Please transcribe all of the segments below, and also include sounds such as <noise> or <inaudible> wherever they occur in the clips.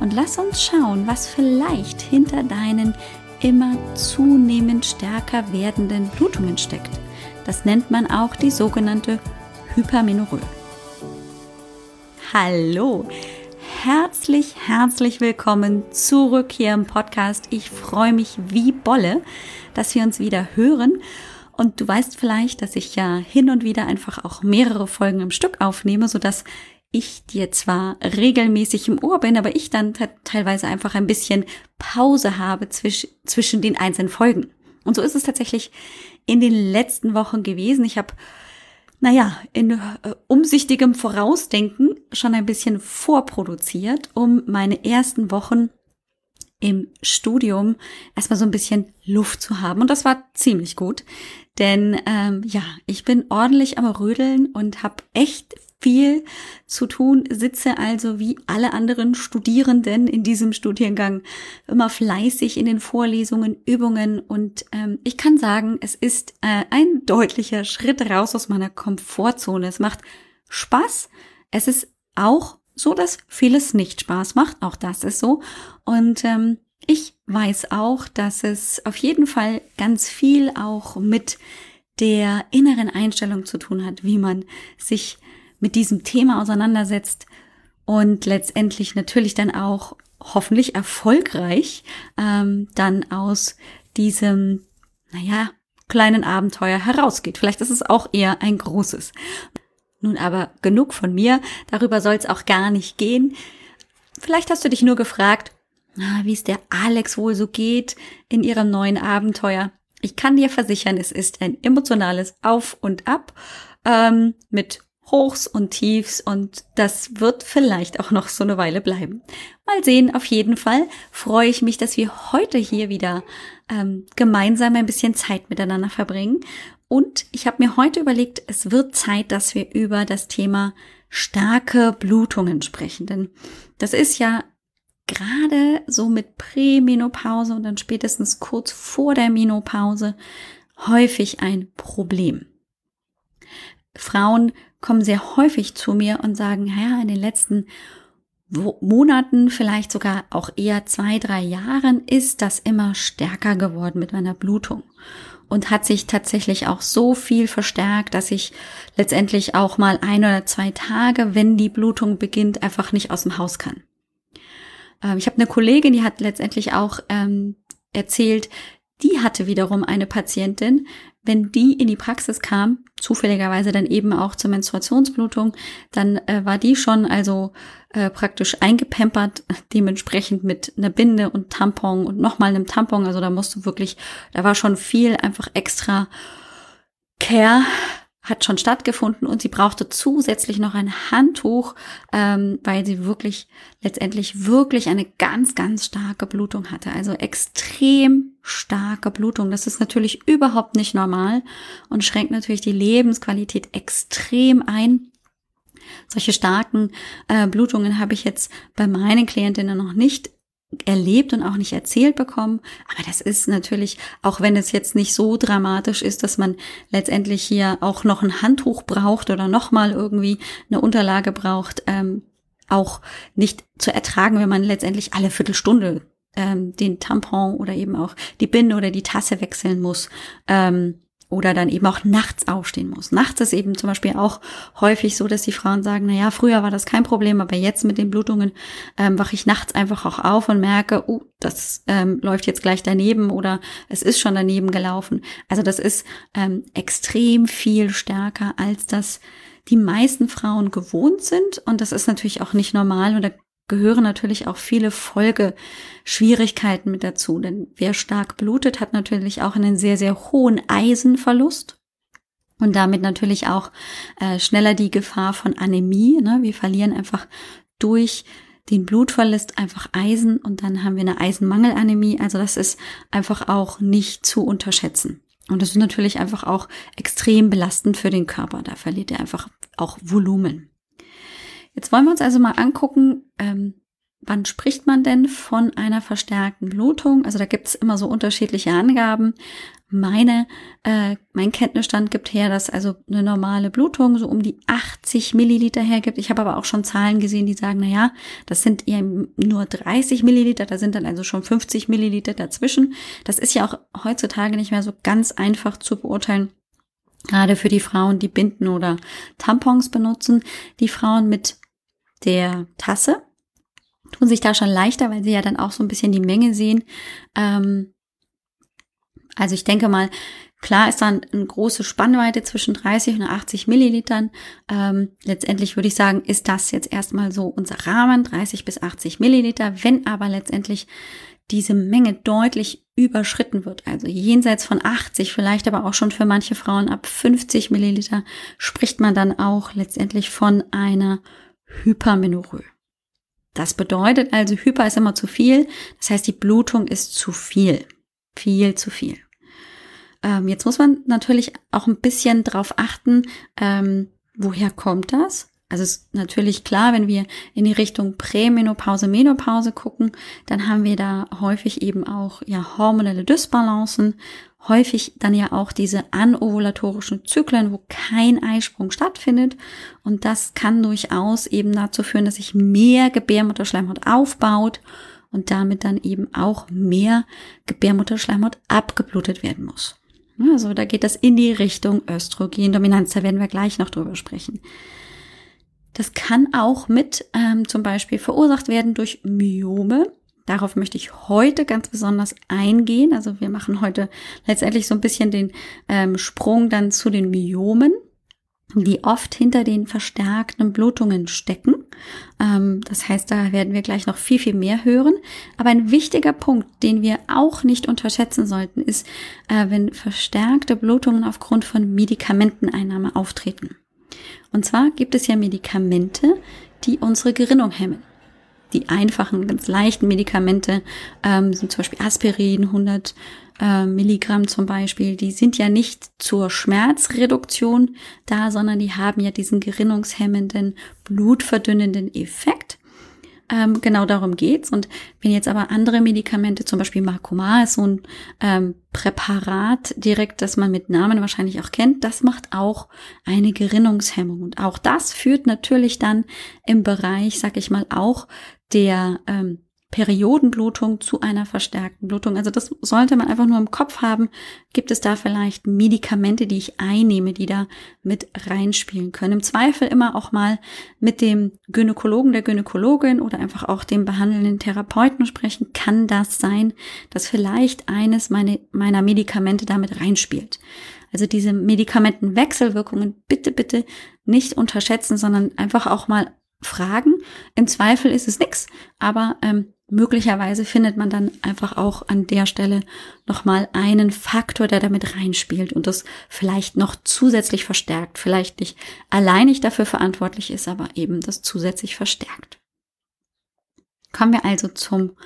Und lass uns schauen, was vielleicht hinter deinen immer zunehmend stärker werdenden Blutungen steckt. Das nennt man auch die sogenannte Hypermenorrhoe. Hallo, herzlich, herzlich willkommen zurück hier im Podcast. Ich freue mich wie Bolle, dass wir uns wieder hören. Und du weißt vielleicht, dass ich ja hin und wieder einfach auch mehrere Folgen im Stück aufnehme, sodass ich dir zwar regelmäßig im Ohr bin, aber ich dann teilweise einfach ein bisschen Pause habe zwisch zwischen den einzelnen Folgen. Und so ist es tatsächlich in den letzten Wochen gewesen. Ich habe, naja, in äh, umsichtigem Vorausdenken schon ein bisschen vorproduziert, um meine ersten Wochen im Studium erstmal so ein bisschen Luft zu haben. Und das war ziemlich gut. Denn ähm, ja, ich bin ordentlich am Rödeln und habe echt viel zu tun, sitze also wie alle anderen Studierenden in diesem Studiengang immer fleißig in den Vorlesungen, Übungen und ähm, ich kann sagen, es ist äh, ein deutlicher Schritt raus aus meiner Komfortzone. Es macht Spaß. Es ist auch so, dass vieles nicht Spaß macht. Auch das ist so. Und ähm, ich weiß auch, dass es auf jeden Fall ganz viel auch mit der inneren Einstellung zu tun hat, wie man sich mit diesem Thema auseinandersetzt und letztendlich natürlich dann auch hoffentlich erfolgreich ähm, dann aus diesem, naja, kleinen Abenteuer herausgeht. Vielleicht ist es auch eher ein großes. Nun aber genug von mir, darüber soll es auch gar nicht gehen. Vielleicht hast du dich nur gefragt, wie es der Alex wohl so geht in ihrem neuen Abenteuer. Ich kann dir versichern, es ist ein emotionales Auf und Ab ähm, mit Hochs und Tiefs und das wird vielleicht auch noch so eine Weile bleiben. Mal sehen, auf jeden Fall freue ich mich, dass wir heute hier wieder ähm, gemeinsam ein bisschen Zeit miteinander verbringen. Und ich habe mir heute überlegt, es wird Zeit, dass wir über das Thema starke Blutungen sprechen. Denn das ist ja gerade so mit Prämenopause und dann spätestens kurz vor der Menopause häufig ein Problem. Frauen kommen sehr häufig zu mir und sagen, ja, in den letzten Monaten, vielleicht sogar auch eher zwei, drei Jahren, ist das immer stärker geworden mit meiner Blutung und hat sich tatsächlich auch so viel verstärkt, dass ich letztendlich auch mal ein oder zwei Tage, wenn die Blutung beginnt, einfach nicht aus dem Haus kann. Ähm, ich habe eine Kollegin, die hat letztendlich auch ähm, erzählt, die hatte wiederum eine Patientin, wenn die in die Praxis kam, zufälligerweise dann eben auch zur Menstruationsblutung, dann äh, war die schon also äh, praktisch eingepempert, <laughs> dementsprechend mit einer Binde und Tampon und nochmal einem Tampon. Also da musst du wirklich, da war schon viel einfach extra Care hat schon stattgefunden und sie brauchte zusätzlich noch ein Handtuch, ähm, weil sie wirklich letztendlich wirklich eine ganz, ganz starke Blutung hatte. Also extrem starke Blutung. Das ist natürlich überhaupt nicht normal und schränkt natürlich die Lebensqualität extrem ein. Solche starken äh, Blutungen habe ich jetzt bei meinen Klientinnen noch nicht erlebt und auch nicht erzählt bekommen. Aber das ist natürlich, auch wenn es jetzt nicht so dramatisch ist, dass man letztendlich hier auch noch ein Handtuch braucht oder nochmal irgendwie eine Unterlage braucht, ähm, auch nicht zu ertragen, wenn man letztendlich alle Viertelstunde ähm, den Tampon oder eben auch die Binde oder die Tasse wechseln muss. Ähm, oder dann eben auch nachts aufstehen muss. Nachts ist eben zum Beispiel auch häufig so, dass die Frauen sagen, na ja, früher war das kein Problem, aber jetzt mit den Blutungen ähm, wache ich nachts einfach auch auf und merke, oh, das ähm, läuft jetzt gleich daneben oder es ist schon daneben gelaufen. Also das ist ähm, extrem viel stärker, als das die meisten Frauen gewohnt sind. Und das ist natürlich auch nicht normal. Und da gehören natürlich auch viele Folgeschwierigkeiten mit dazu. Denn wer stark blutet, hat natürlich auch einen sehr, sehr hohen Eisenverlust. Und damit natürlich auch äh, schneller die Gefahr von Anämie. Ne? Wir verlieren einfach durch den Blutverlust einfach Eisen und dann haben wir eine Eisenmangelanämie. Also das ist einfach auch nicht zu unterschätzen. Und das ist natürlich einfach auch extrem belastend für den Körper. Da verliert er einfach auch Volumen. Jetzt wollen wir uns also mal angucken, ähm, wann spricht man denn von einer verstärkten Blutung? Also da gibt es immer so unterschiedliche Angaben. Meine, äh, mein Kenntnisstand gibt her, dass also eine normale Blutung so um die 80 Milliliter hergibt. Ich habe aber auch schon Zahlen gesehen, die sagen, na ja, das sind eher nur 30 Milliliter, da sind dann also schon 50 Milliliter dazwischen. Das ist ja auch heutzutage nicht mehr so ganz einfach zu beurteilen. Gerade für die Frauen, die Binden oder Tampons benutzen. Die Frauen mit der Tasse tun sich da schon leichter, weil sie ja dann auch so ein bisschen die Menge sehen. Ähm, also ich denke mal, klar ist dann eine große Spannweite zwischen 30 und 80 Millilitern. Ähm, letztendlich würde ich sagen, ist das jetzt erstmal so unser Rahmen, 30 bis 80 Milliliter. Wenn aber letztendlich diese Menge deutlich überschritten wird, also jenseits von 80, vielleicht aber auch schon für manche Frauen ab 50 Milliliter, spricht man dann auch letztendlich von einer Hypermenorrhoe. Das bedeutet also, Hyper ist immer zu viel. Das heißt, die Blutung ist zu viel. Viel zu viel. Ähm, jetzt muss man natürlich auch ein bisschen drauf achten, ähm, woher kommt das? Also ist natürlich klar, wenn wir in die Richtung Prämenopause, Menopause gucken, dann haben wir da häufig eben auch ja hormonelle Dysbalancen, häufig dann ja auch diese anovulatorischen Zyklen, wo kein Eisprung stattfindet. Und das kann durchaus eben dazu führen, dass sich mehr Gebärmutterschleimhaut aufbaut und damit dann eben auch mehr Gebärmutterschleimhaut abgeblutet werden muss. Also da geht das in die Richtung Östrogendominanz. Da werden wir gleich noch drüber sprechen. Das kann auch mit ähm, zum Beispiel verursacht werden durch Myome. Darauf möchte ich heute ganz besonders eingehen. Also wir machen heute letztendlich so ein bisschen den ähm, Sprung dann zu den Myomen, die oft hinter den verstärkten Blutungen stecken. Ähm, das heißt, da werden wir gleich noch viel, viel mehr hören. Aber ein wichtiger Punkt, den wir auch nicht unterschätzen sollten, ist, äh, wenn verstärkte Blutungen aufgrund von Medikamenteneinnahme auftreten. Und zwar gibt es ja Medikamente, die unsere Gerinnung hemmen die einfachen, ganz leichten Medikamente ähm, sind zum Beispiel Aspirin, 100 äh, Milligramm zum Beispiel. Die sind ja nicht zur Schmerzreduktion da, sondern die haben ja diesen gerinnungshemmenden, blutverdünnenden Effekt. Ähm, genau darum geht's. Und wenn jetzt aber andere Medikamente, zum Beispiel Marcomar ist so ein ähm, Präparat direkt, das man mit Namen wahrscheinlich auch kennt, das macht auch eine Gerinnungshemmung. Und auch das führt natürlich dann im Bereich, sag ich mal, auch der ähm, Periodenblutung zu einer verstärkten Blutung. Also das sollte man einfach nur im Kopf haben. Gibt es da vielleicht Medikamente, die ich einnehme, die da mit reinspielen können? Im Zweifel immer auch mal mit dem Gynäkologen, der Gynäkologin oder einfach auch dem behandelnden Therapeuten sprechen. Kann das sein, dass vielleicht eines meine, meiner Medikamente damit reinspielt? Also diese Medikamentenwechselwirkungen bitte, bitte nicht unterschätzen, sondern einfach auch mal fragen. Im Zweifel ist es nix, aber ähm, möglicherweise findet man dann einfach auch an der Stelle nochmal einen Faktor, der damit reinspielt und das vielleicht noch zusätzlich verstärkt. Vielleicht nicht alleinig dafür verantwortlich ist, aber eben das zusätzlich verstärkt. Kommen wir also zum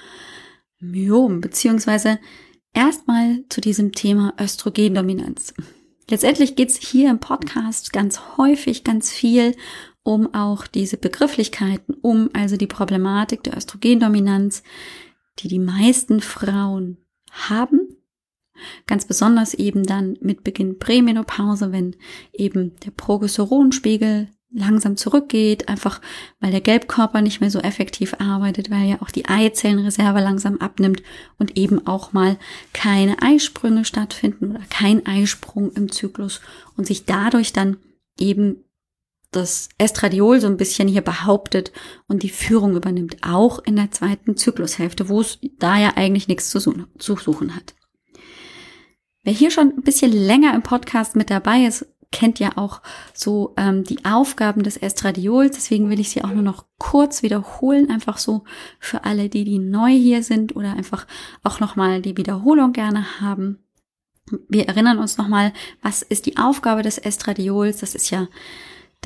Myom, beziehungsweise erstmal zu diesem Thema Östrogendominanz. Letztendlich geht's hier im Podcast ganz häufig, ganz viel um auch diese Begrifflichkeiten, um also die Problematik der Östrogendominanz, die die meisten Frauen haben. Ganz besonders eben dann mit Beginn Prämenopause, wenn eben der Progesteronspiegel langsam zurückgeht, einfach weil der Gelbkörper nicht mehr so effektiv arbeitet, weil ja auch die Eizellenreserve langsam abnimmt und eben auch mal keine Eisprünge stattfinden oder kein Eisprung im Zyklus und sich dadurch dann eben das Estradiol so ein bisschen hier behauptet und die Führung übernimmt, auch in der zweiten Zyklushälfte, wo es da ja eigentlich nichts zu suchen hat. Wer hier schon ein bisschen länger im Podcast mit dabei ist, kennt ja auch so ähm, die Aufgaben des Estradiols. Deswegen will ich sie auch nur noch kurz wiederholen, einfach so für alle, die die neu hier sind oder einfach auch nochmal die Wiederholung gerne haben. Wir erinnern uns nochmal, was ist die Aufgabe des Estradiols? Das ist ja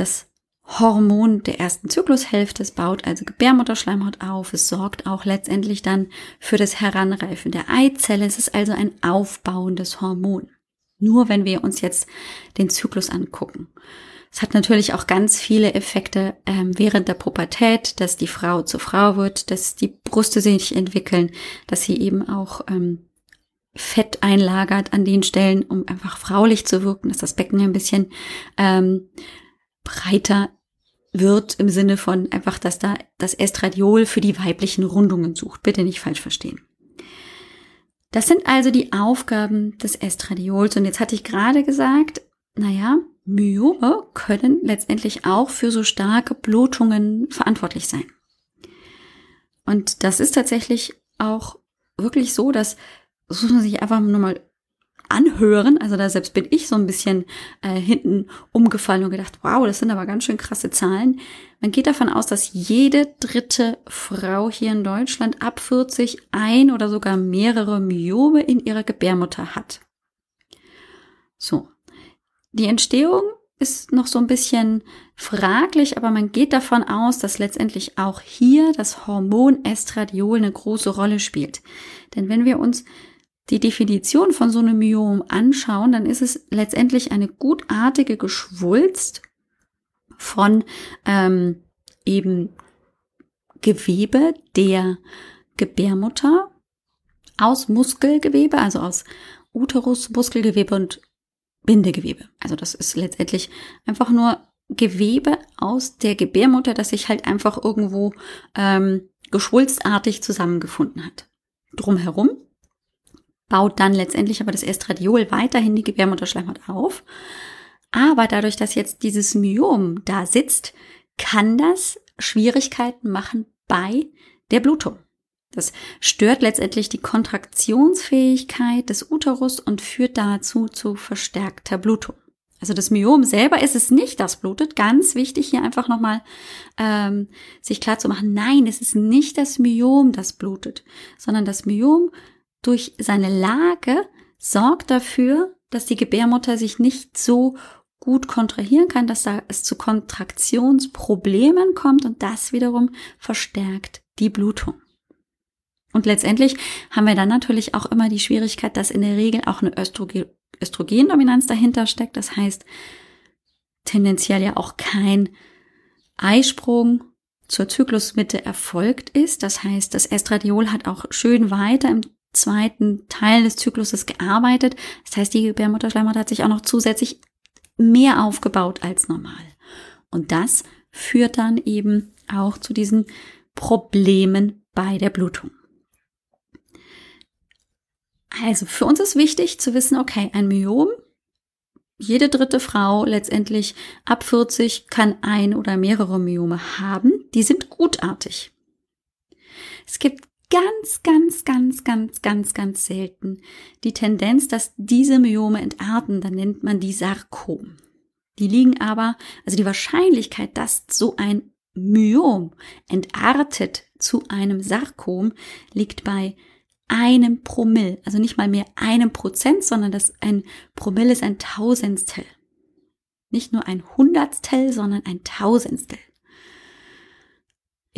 das Hormon der ersten Zyklushälfte. Es baut also Gebärmutterschleimhaut auf. Es sorgt auch letztendlich dann für das Heranreifen der Eizelle. Es ist also ein aufbauendes Hormon. Nur wenn wir uns jetzt den Zyklus angucken. Es hat natürlich auch ganz viele Effekte ähm, während der Pubertät, dass die Frau zur Frau wird, dass die Brüste sich entwickeln, dass sie eben auch ähm, Fett einlagert an den Stellen, um einfach fraulich zu wirken, dass das Becken ein bisschen ähm, breiter wird im Sinne von einfach, dass da das Estradiol für die weiblichen Rundungen sucht. Bitte nicht falsch verstehen. Das sind also die Aufgaben des Estradiols. Und jetzt hatte ich gerade gesagt, naja, Myome können letztendlich auch für so starke Blutungen verantwortlich sein. Und das ist tatsächlich auch wirklich so, dass das muss man sich einfach nur mal anhören. Also da selbst bin ich so ein bisschen äh, hinten umgefallen und gedacht, wow, das sind aber ganz schön krasse Zahlen. Man geht davon aus, dass jede dritte Frau hier in Deutschland ab 40 ein oder sogar mehrere Myome in ihrer Gebärmutter hat. So. Die Entstehung ist noch so ein bisschen fraglich, aber man geht davon aus, dass letztendlich auch hier das Hormon Estradiol eine große Rolle spielt. Denn wenn wir uns die Definition von so einem Myom anschauen, dann ist es letztendlich eine gutartige Geschwulst von ähm, eben Gewebe der Gebärmutter aus Muskelgewebe, also aus Uterus, Muskelgewebe und Bindegewebe. Also das ist letztendlich einfach nur Gewebe aus der Gebärmutter, das sich halt einfach irgendwo ähm, geschwulstartig zusammengefunden hat. Drumherum baut dann letztendlich aber das Estradiol weiterhin die Gebärmutterschleimhaut auf. Aber dadurch, dass jetzt dieses Myom da sitzt, kann das Schwierigkeiten machen bei der Blutung. Das stört letztendlich die Kontraktionsfähigkeit des Uterus und führt dazu zu verstärkter Blutung. Also das Myom selber ist es nicht, das blutet. Ganz wichtig hier einfach nochmal ähm, sich klar zu machen, nein, es ist nicht das Myom, das blutet, sondern das Myom durch seine Lage sorgt dafür, dass die Gebärmutter sich nicht so gut kontrahieren kann, dass da es zu Kontraktionsproblemen kommt und das wiederum verstärkt die Blutung. Und letztendlich haben wir dann natürlich auch immer die Schwierigkeit, dass in der Regel auch eine Östrogen Östrogendominanz dahinter steckt. Das heißt, tendenziell ja auch kein Eisprung zur Zyklusmitte erfolgt ist. Das heißt, das Estradiol hat auch schön weiter im zweiten Teil des Zykluses gearbeitet. Das heißt, die Gebärmutterschleimhaut hat sich auch noch zusätzlich mehr aufgebaut als normal. Und das führt dann eben auch zu diesen Problemen bei der Blutung. Also für uns ist wichtig zu wissen, okay, ein Myom, jede dritte Frau letztendlich ab 40 kann ein oder mehrere Myome haben. Die sind gutartig. Es gibt ganz, ganz, ganz, ganz, ganz, ganz selten die Tendenz, dass diese Myome entarten, dann nennt man die Sarkom. Die liegen aber, also die Wahrscheinlichkeit, dass so ein Myom entartet zu einem Sarkom, liegt bei einem Promille, also nicht mal mehr einem Prozent, sondern das ein Promille ist ein Tausendstel. Nicht nur ein Hundertstel, sondern ein Tausendstel.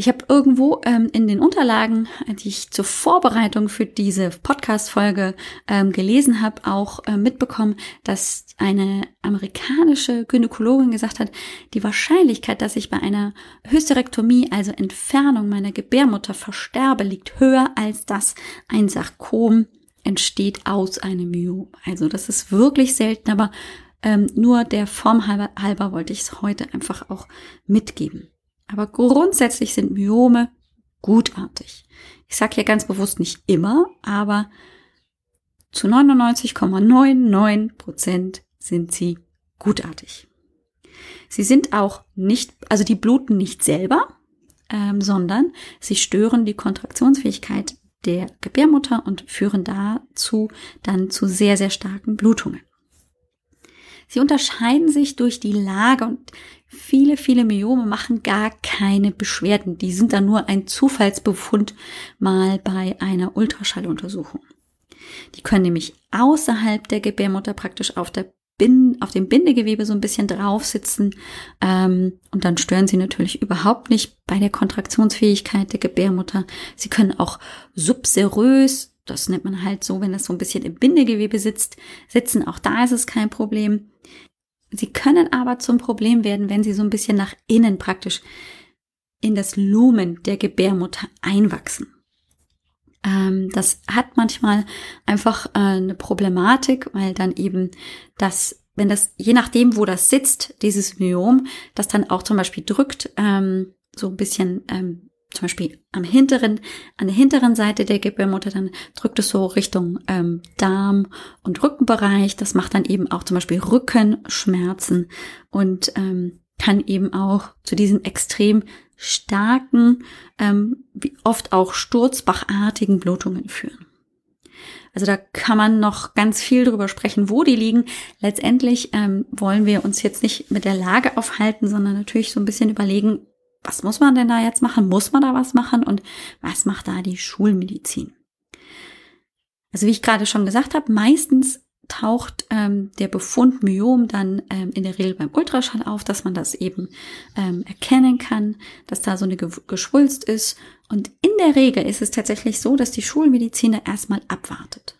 Ich habe irgendwo ähm, in den Unterlagen, die ich zur Vorbereitung für diese Podcast-Folge ähm, gelesen habe, auch äh, mitbekommen, dass eine amerikanische Gynäkologin gesagt hat, die Wahrscheinlichkeit, dass ich bei einer Hysterektomie, also Entfernung meiner Gebärmutter, versterbe, liegt höher als dass ein Sarkom entsteht aus einem Myom. Also das ist wirklich selten, aber ähm, nur der Form halber, halber wollte ich es heute einfach auch mitgeben. Aber grundsätzlich sind Myome gutartig. Ich sage hier ganz bewusst nicht immer, aber zu 99,99 Prozent sind sie gutartig. Sie sind auch nicht, also die bluten nicht selber, ähm, sondern sie stören die Kontraktionsfähigkeit der Gebärmutter und führen dazu dann zu sehr, sehr starken Blutungen. Sie unterscheiden sich durch die Lage und viele, viele Myome machen gar keine Beschwerden. Die sind dann nur ein Zufallsbefund mal bei einer Ultraschalluntersuchung. Die können nämlich außerhalb der Gebärmutter praktisch auf der Binden, auf dem Bindegewebe so ein bisschen drauf sitzen. Ähm, und dann stören sie natürlich überhaupt nicht bei der Kontraktionsfähigkeit der Gebärmutter. Sie können auch subserös, das nennt man halt so, wenn das so ein bisschen im Bindegewebe sitzt, sitzen. Auch da ist es kein Problem. Sie können aber zum Problem werden, wenn sie so ein bisschen nach innen praktisch in das Lumen der Gebärmutter einwachsen. Ähm, das hat manchmal einfach äh, eine Problematik, weil dann eben das, wenn das, je nachdem, wo das sitzt, dieses Myom, das dann auch zum Beispiel drückt, ähm, so ein bisschen ähm, zum Beispiel am hinteren, an der hinteren Seite der Gebärmutter, dann drückt es so Richtung ähm, Darm und Rückenbereich. Das macht dann eben auch zum Beispiel Rückenschmerzen und ähm, kann eben auch zu diesen extrem starken, ähm, wie oft auch sturzbachartigen Blutungen führen. Also da kann man noch ganz viel drüber sprechen, wo die liegen. Letztendlich ähm, wollen wir uns jetzt nicht mit der Lage aufhalten, sondern natürlich so ein bisschen überlegen, was muss man denn da jetzt machen? Muss man da was machen? Und was macht da die Schulmedizin? Also wie ich gerade schon gesagt habe, meistens taucht ähm, der Befund Myom dann ähm, in der Regel beim Ultraschall auf, dass man das eben ähm, erkennen kann, dass da so eine Geschwulst ist. Und in der Regel ist es tatsächlich so, dass die Schulmedizin da erstmal abwartet.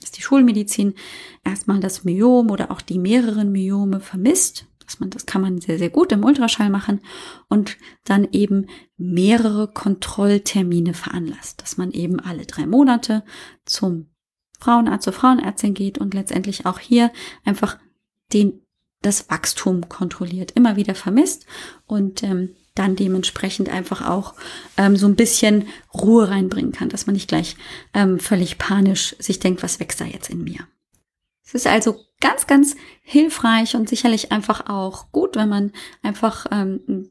Dass die Schulmedizin erstmal das Myom oder auch die mehreren Myome vermisst. Dass man, das kann man sehr, sehr gut im Ultraschall machen und dann eben mehrere Kontrolltermine veranlasst, dass man eben alle drei Monate zum Frauenarzt zur Frauenärztin geht und letztendlich auch hier einfach den, das Wachstum kontrolliert, immer wieder vermisst und ähm, dann dementsprechend einfach auch ähm, so ein bisschen Ruhe reinbringen kann, dass man nicht gleich ähm, völlig panisch sich denkt, was wächst da jetzt in mir. Es ist also ganz, ganz hilfreich und sicherlich einfach auch gut, wenn man einfach ähm,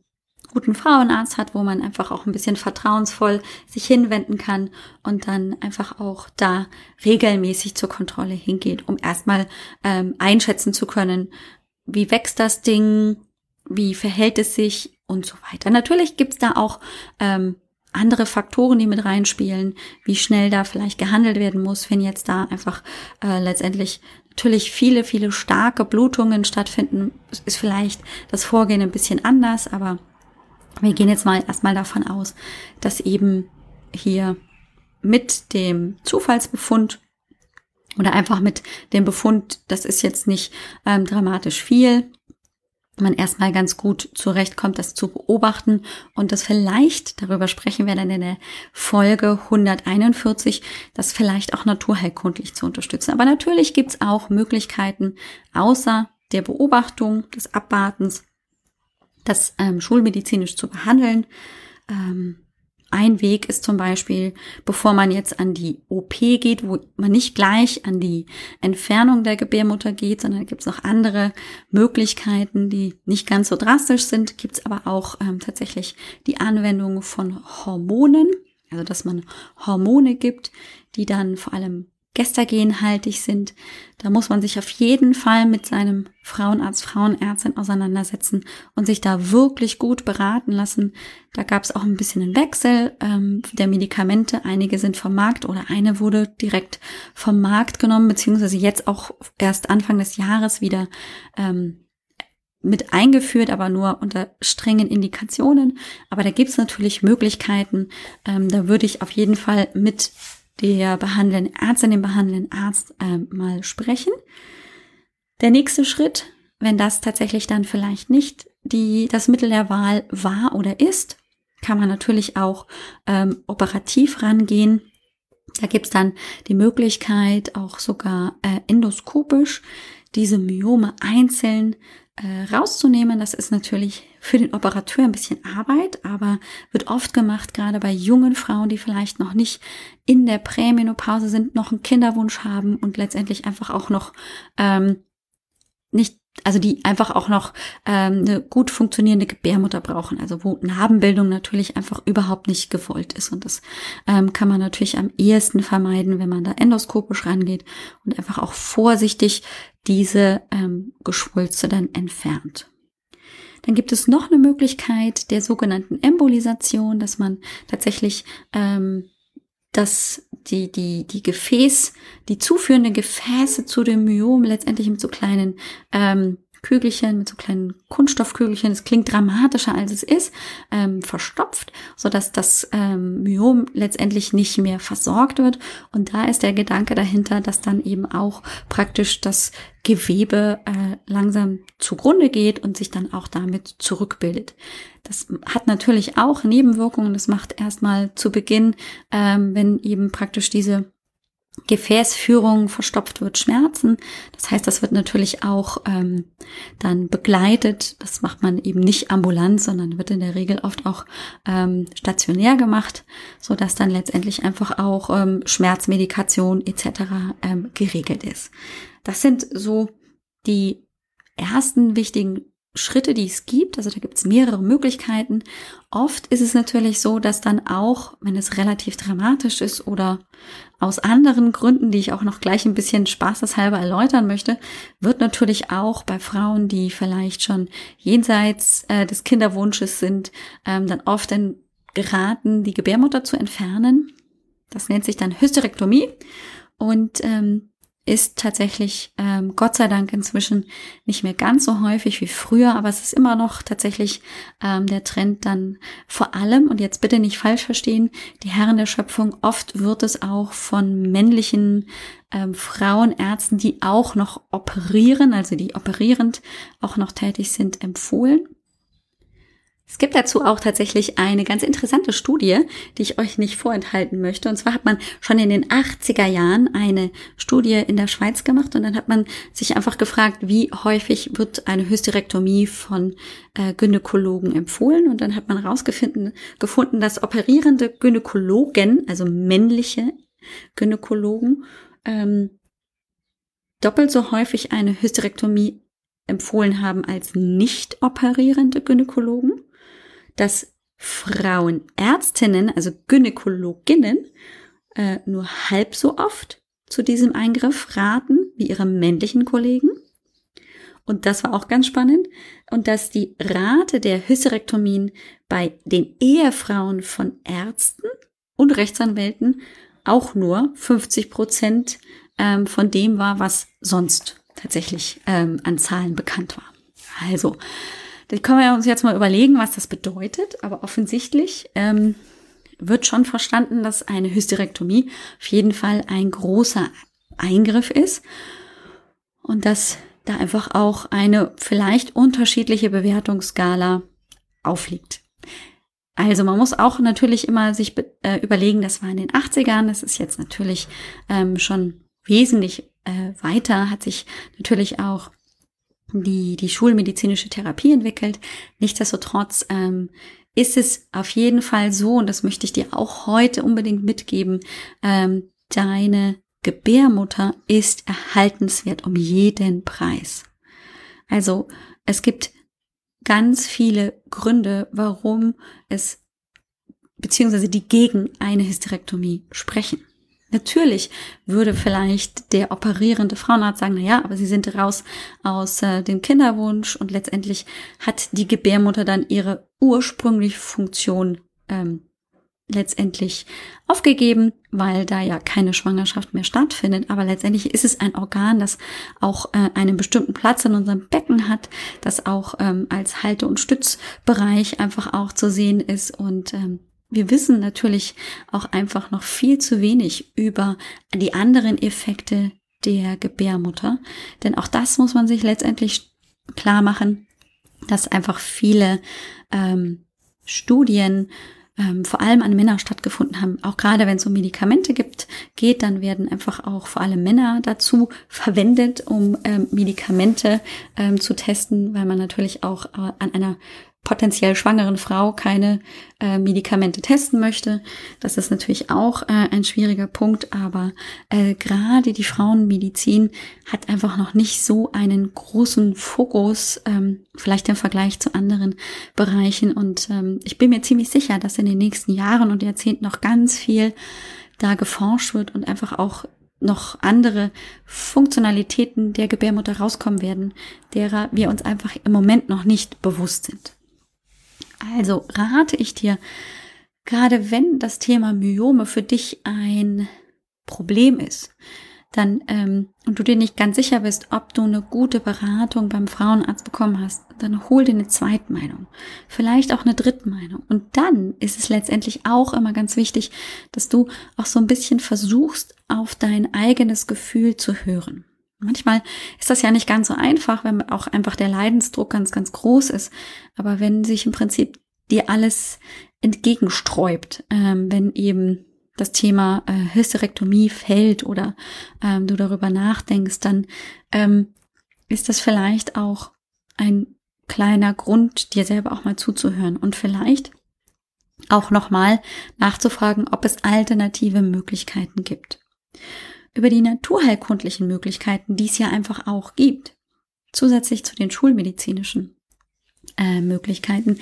guten Frauenarzt hat, wo man einfach auch ein bisschen vertrauensvoll sich hinwenden kann und dann einfach auch da regelmäßig zur Kontrolle hingeht, um erstmal ähm, einschätzen zu können, wie wächst das Ding, wie verhält es sich und so weiter. Natürlich gibt's da auch ähm, andere Faktoren, die mit reinspielen, wie schnell da vielleicht gehandelt werden muss, wenn jetzt da einfach äh, letztendlich natürlich viele, viele starke Blutungen stattfinden, ist vielleicht das Vorgehen ein bisschen anders, aber wir gehen jetzt mal erstmal davon aus, dass eben hier mit dem Zufallsbefund oder einfach mit dem Befund, das ist jetzt nicht ähm, dramatisch viel, man erstmal ganz gut zurechtkommt, das zu beobachten und das vielleicht, darüber sprechen wir dann in der Folge 141, das vielleicht auch naturheilkundlich zu unterstützen. Aber natürlich gibt's auch Möglichkeiten, außer der Beobachtung, des Abwartens, das ähm, schulmedizinisch zu behandeln. Ähm, ein Weg ist zum Beispiel, bevor man jetzt an die OP geht, wo man nicht gleich an die Entfernung der Gebärmutter geht, sondern gibt es noch andere Möglichkeiten, die nicht ganz so drastisch sind, gibt es aber auch ähm, tatsächlich die Anwendung von Hormonen, also dass man Hormone gibt, die dann vor allem gestagenhaltig sind. Da muss man sich auf jeden Fall mit seinem Frauenarzt, Frauenärztin auseinandersetzen und sich da wirklich gut beraten lassen. Da gab es auch ein bisschen einen Wechsel ähm, der Medikamente. Einige sind vom Markt oder eine wurde direkt vom Markt genommen, beziehungsweise jetzt auch erst Anfang des Jahres wieder ähm, mit eingeführt, aber nur unter strengen Indikationen. Aber da gibt es natürlich Möglichkeiten. Ähm, da würde ich auf jeden Fall mit der behandelnden Ärztin, dem behandelnden Arzt äh, mal sprechen. Der nächste Schritt, wenn das tatsächlich dann vielleicht nicht die, das Mittel der Wahl war oder ist, kann man natürlich auch ähm, operativ rangehen. Da gibt's dann die Möglichkeit, auch sogar äh, endoskopisch diese Myome einzeln äh, rauszunehmen. Das ist natürlich für den Operateur ein bisschen Arbeit, aber wird oft gemacht, gerade bei jungen Frauen, die vielleicht noch nicht in der Prämenopause sind, noch einen Kinderwunsch haben und letztendlich einfach auch noch ähm, nicht also die einfach auch noch ähm, eine gut funktionierende Gebärmutter brauchen, also wo Narbenbildung natürlich einfach überhaupt nicht gewollt ist. Und das ähm, kann man natürlich am ehesten vermeiden, wenn man da endoskopisch rangeht und einfach auch vorsichtig diese ähm, Geschwulste dann entfernt. Dann gibt es noch eine Möglichkeit der sogenannten Embolisation, dass man tatsächlich ähm, dass die, die, die Gefäß, die zuführenden Gefäße zu dem Myom letztendlich mit so kleinen ähm, Kügelchen, mit so kleinen Kunststoffkügelchen, es klingt dramatischer als es ist, ähm, verstopft, so dass das ähm, Myom letztendlich nicht mehr versorgt wird. Und da ist der Gedanke dahinter, dass dann eben auch praktisch das Gewebe äh, langsam zugrunde geht und sich dann auch damit zurückbildet. Das hat natürlich auch Nebenwirkungen. Das macht erstmal zu Beginn, ähm, wenn eben praktisch diese Gefäßführung verstopft wird, Schmerzen. Das heißt, das wird natürlich auch ähm, dann begleitet. Das macht man eben nicht ambulant, sondern wird in der Regel oft auch ähm, stationär gemacht, so dass dann letztendlich einfach auch ähm, Schmerzmedikation etc. Ähm, geregelt ist. Das sind so die ersten wichtigen Schritte, die es gibt. Also da gibt es mehrere Möglichkeiten. Oft ist es natürlich so, dass dann auch, wenn es relativ dramatisch ist oder aus anderen Gründen, die ich auch noch gleich ein bisschen spaßeshalber erläutern möchte, wird natürlich auch bei Frauen, die vielleicht schon jenseits äh, des Kinderwunsches sind, ähm, dann oft dann geraten, die Gebärmutter zu entfernen. Das nennt sich dann Hysterektomie. Und ähm, ist tatsächlich ähm, Gott sei Dank inzwischen nicht mehr ganz so häufig wie früher, aber es ist immer noch tatsächlich ähm, der Trend dann vor allem, und jetzt bitte nicht falsch verstehen, die Herren der Schöpfung, oft wird es auch von männlichen ähm, Frauenärzten, die auch noch operieren, also die operierend auch noch tätig sind, empfohlen. Es gibt dazu auch tatsächlich eine ganz interessante Studie, die ich euch nicht vorenthalten möchte. Und zwar hat man schon in den 80er Jahren eine Studie in der Schweiz gemacht und dann hat man sich einfach gefragt, wie häufig wird eine Hysterektomie von äh, Gynäkologen empfohlen. Und dann hat man herausgefunden, gefunden, dass operierende Gynäkologen, also männliche Gynäkologen, ähm, doppelt so häufig eine Hysterektomie empfohlen haben als nicht operierende Gynäkologen dass Frauenärztinnen, also Gynäkologinnen, äh, nur halb so oft zu diesem Eingriff raten wie ihre männlichen Kollegen. Und das war auch ganz spannend. Und dass die Rate der Hysterektomien bei den Ehefrauen von Ärzten und Rechtsanwälten auch nur 50 Prozent ähm, von dem war, was sonst tatsächlich ähm, an Zahlen bekannt war. Also, da können wir uns jetzt mal überlegen, was das bedeutet. Aber offensichtlich ähm, wird schon verstanden, dass eine Hysterektomie auf jeden Fall ein großer Eingriff ist und dass da einfach auch eine vielleicht unterschiedliche Bewertungsskala aufliegt. Also man muss auch natürlich immer sich äh, überlegen, das war in den 80ern, das ist jetzt natürlich ähm, schon wesentlich äh, weiter, hat sich natürlich auch die, die schulmedizinische Therapie entwickelt. Nichtsdestotrotz ähm, ist es auf jeden Fall so, und das möchte ich dir auch heute unbedingt mitgeben, ähm, deine Gebärmutter ist erhaltenswert um jeden Preis. Also es gibt ganz viele Gründe, warum es beziehungsweise die gegen eine Hysterektomie sprechen. Natürlich würde vielleicht der operierende Frauenarzt sagen, na ja, aber sie sind raus aus äh, dem Kinderwunsch und letztendlich hat die Gebärmutter dann ihre ursprüngliche Funktion ähm, letztendlich aufgegeben, weil da ja keine Schwangerschaft mehr stattfindet. Aber letztendlich ist es ein Organ, das auch äh, einen bestimmten Platz in unserem Becken hat, das auch ähm, als Halte- und Stützbereich einfach auch zu sehen ist und ähm, wir wissen natürlich auch einfach noch viel zu wenig über die anderen Effekte der Gebärmutter. Denn auch das muss man sich letztendlich klar machen, dass einfach viele ähm, Studien ähm, vor allem an Männer stattgefunden haben. Auch gerade wenn es um Medikamente gibt, geht, dann werden einfach auch vor allem Männer dazu verwendet, um ähm, Medikamente ähm, zu testen, weil man natürlich auch äh, an einer potenziell schwangeren Frau keine äh, Medikamente testen möchte. Das ist natürlich auch äh, ein schwieriger Punkt, aber äh, gerade die Frauenmedizin hat einfach noch nicht so einen großen Fokus, ähm, vielleicht im Vergleich zu anderen Bereichen. Und ähm, ich bin mir ziemlich sicher, dass in den nächsten Jahren und Jahrzehnten noch ganz viel da geforscht wird und einfach auch noch andere Funktionalitäten der Gebärmutter rauskommen werden, derer wir uns einfach im Moment noch nicht bewusst sind. Also rate ich dir gerade wenn das Thema Myome für dich ein Problem ist, dann ähm, und du dir nicht ganz sicher bist, ob du eine gute Beratung beim Frauenarzt bekommen hast, dann hol dir eine Zweitmeinung, vielleicht auch eine Drittmeinung. Und dann ist es letztendlich auch immer ganz wichtig, dass du auch so ein bisschen versuchst, auf dein eigenes Gefühl zu hören. Manchmal ist das ja nicht ganz so einfach, wenn auch einfach der Leidensdruck ganz, ganz groß ist. Aber wenn sich im Prinzip dir alles entgegensträubt, ähm, wenn eben das Thema äh, Hysterektomie fällt oder ähm, du darüber nachdenkst, dann ähm, ist das vielleicht auch ein kleiner Grund, dir selber auch mal zuzuhören und vielleicht auch nochmal nachzufragen, ob es alternative Möglichkeiten gibt. Über die naturheilkundlichen Möglichkeiten, die es ja einfach auch gibt, zusätzlich zu den schulmedizinischen äh, Möglichkeiten,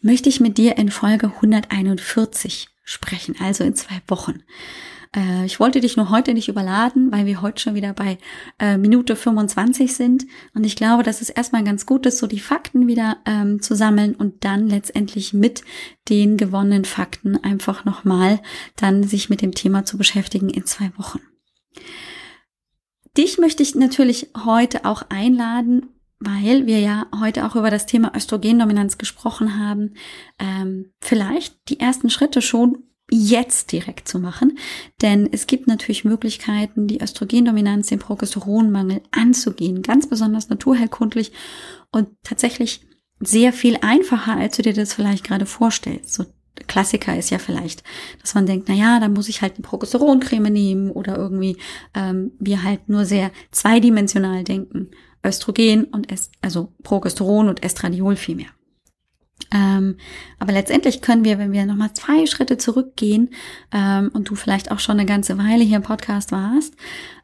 möchte ich mit dir in Folge 141 sprechen, also in zwei Wochen. Äh, ich wollte dich nur heute nicht überladen, weil wir heute schon wieder bei äh, Minute 25 sind. Und ich glaube, dass es erstmal ganz gut ist, so die Fakten wieder ähm, zu sammeln und dann letztendlich mit den gewonnenen Fakten einfach nochmal dann sich mit dem Thema zu beschäftigen in zwei Wochen. Dich möchte ich natürlich heute auch einladen, weil wir ja heute auch über das Thema Östrogendominanz gesprochen haben, ähm, vielleicht die ersten Schritte schon jetzt direkt zu machen. Denn es gibt natürlich Möglichkeiten, die Östrogendominanz, den Progesteronmangel anzugehen, ganz besonders naturheilkundlich und tatsächlich sehr viel einfacher, als du dir das vielleicht gerade vorstellst. So Klassiker ist ja vielleicht, dass man denkt, na ja, dann muss ich halt eine Progesteroncreme nehmen oder irgendwie ähm, wir halt nur sehr zweidimensional denken. Östrogen und Est also Progesteron und Estradiol vielmehr. Ähm, aber letztendlich können wir, wenn wir nochmal zwei Schritte zurückgehen ähm, und du vielleicht auch schon eine ganze Weile hier im Podcast warst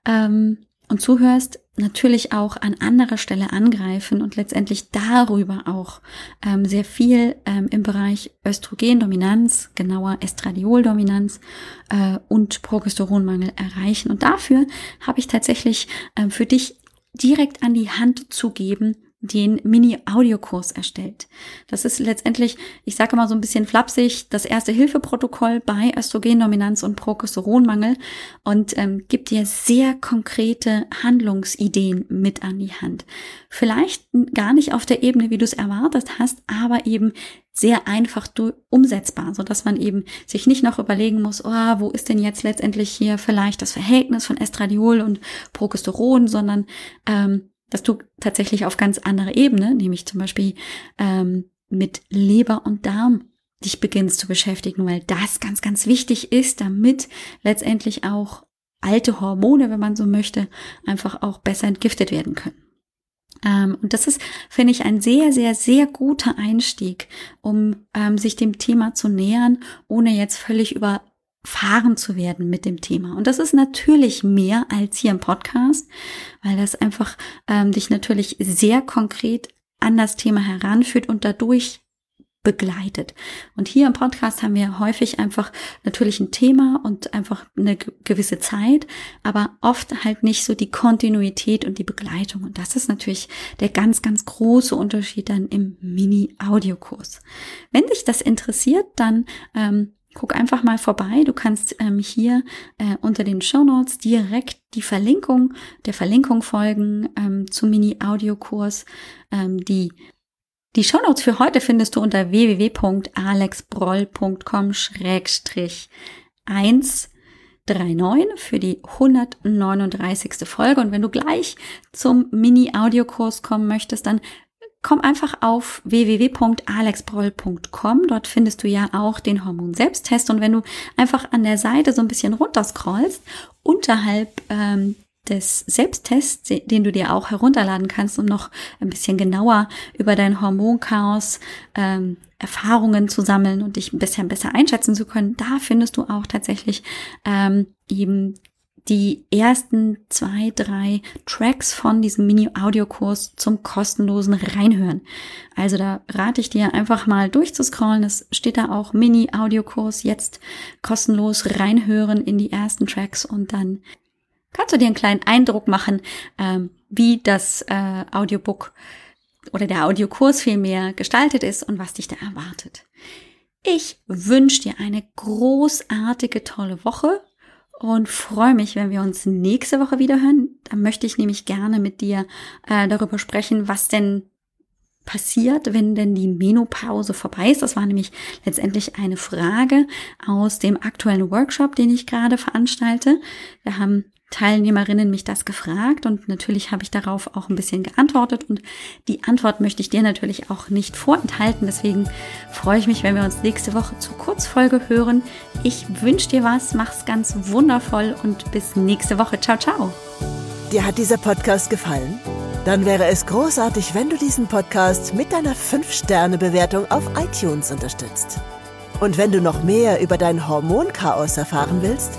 ähm, und zuhörst, natürlich auch an anderer Stelle angreifen und letztendlich darüber auch ähm, sehr viel ähm, im Bereich Östrogendominanz, genauer Estradioldominanz äh, und Progesteronmangel erreichen. Und dafür habe ich tatsächlich ähm, für dich direkt an die Hand zu geben, den Mini-Audiokurs erstellt. Das ist letztendlich, ich sage mal so ein bisschen flapsig, das erste Hilfeprotokoll bei Östrogendominanz und Progesteronmangel und ähm, gibt dir sehr konkrete Handlungsideen mit an die Hand. Vielleicht gar nicht auf der Ebene, wie du es erwartet hast, aber eben sehr einfach umsetzbar, so dass man eben sich nicht noch überlegen muss, oh, wo ist denn jetzt letztendlich hier vielleicht das Verhältnis von Estradiol und Progesteron, sondern ähm, dass du tatsächlich auf ganz andere Ebene, nämlich zum Beispiel ähm, mit Leber und Darm dich beginnst zu beschäftigen, weil das ganz, ganz wichtig ist, damit letztendlich auch alte Hormone, wenn man so möchte, einfach auch besser entgiftet werden können. Ähm, und das ist, finde ich, ein sehr, sehr, sehr guter Einstieg, um ähm, sich dem Thema zu nähern, ohne jetzt völlig über fahren zu werden mit dem Thema. Und das ist natürlich mehr als hier im Podcast, weil das einfach ähm, dich natürlich sehr konkret an das Thema heranführt und dadurch begleitet. Und hier im Podcast haben wir häufig einfach natürlich ein Thema und einfach eine gewisse Zeit, aber oft halt nicht so die Kontinuität und die Begleitung. Und das ist natürlich der ganz, ganz große Unterschied dann im Mini-Audiokurs. Wenn dich das interessiert, dann ähm, Guck einfach mal vorbei. Du kannst ähm, hier äh, unter den Show Notes direkt die Verlinkung der Verlinkung folgen ähm, zum Mini-Audiokurs. Ähm, die die Show Notes für heute findest du unter www.alexbroll.com-139 für die 139. Folge. Und wenn du gleich zum Mini-Audiokurs kommen möchtest, dann komm einfach auf www.alexbroll.com. Dort findest du ja auch den Hormon-Selbsttest. Und wenn du einfach an der Seite so ein bisschen runterscrollst, unterhalb ähm, des Selbsttests, den du dir auch herunterladen kannst, um noch ein bisschen genauer über dein Hormonchaos ähm, Erfahrungen zu sammeln und dich ein bisschen besser einschätzen zu können, da findest du auch tatsächlich ähm, eben die ersten zwei, drei Tracks von diesem Mini-Audiokurs zum kostenlosen Reinhören. Also da rate ich dir einfach mal durchzuscrollen. Es steht da auch Mini-Audiokurs jetzt kostenlos reinhören in die ersten Tracks und dann kannst du dir einen kleinen Eindruck machen, ähm, wie das äh, Audiobook oder der Audiokurs vielmehr gestaltet ist und was dich da erwartet. Ich wünsche dir eine großartige, tolle Woche und freue mich, wenn wir uns nächste Woche wieder hören. Da möchte ich nämlich gerne mit dir äh, darüber sprechen, was denn passiert, wenn denn die Menopause vorbei ist. Das war nämlich letztendlich eine Frage aus dem aktuellen Workshop, den ich gerade veranstalte. Wir haben Teilnehmerinnen mich das gefragt und natürlich habe ich darauf auch ein bisschen geantwortet und die Antwort möchte ich dir natürlich auch nicht vorenthalten. Deswegen freue ich mich, wenn wir uns nächste Woche zur Kurzfolge hören. Ich wünsche dir was, mach's ganz wundervoll und bis nächste Woche. Ciao, ciao. Dir hat dieser Podcast gefallen? Dann wäre es großartig, wenn du diesen Podcast mit deiner 5-Sterne-Bewertung auf iTunes unterstützt. Und wenn du noch mehr über dein Hormonchaos erfahren willst,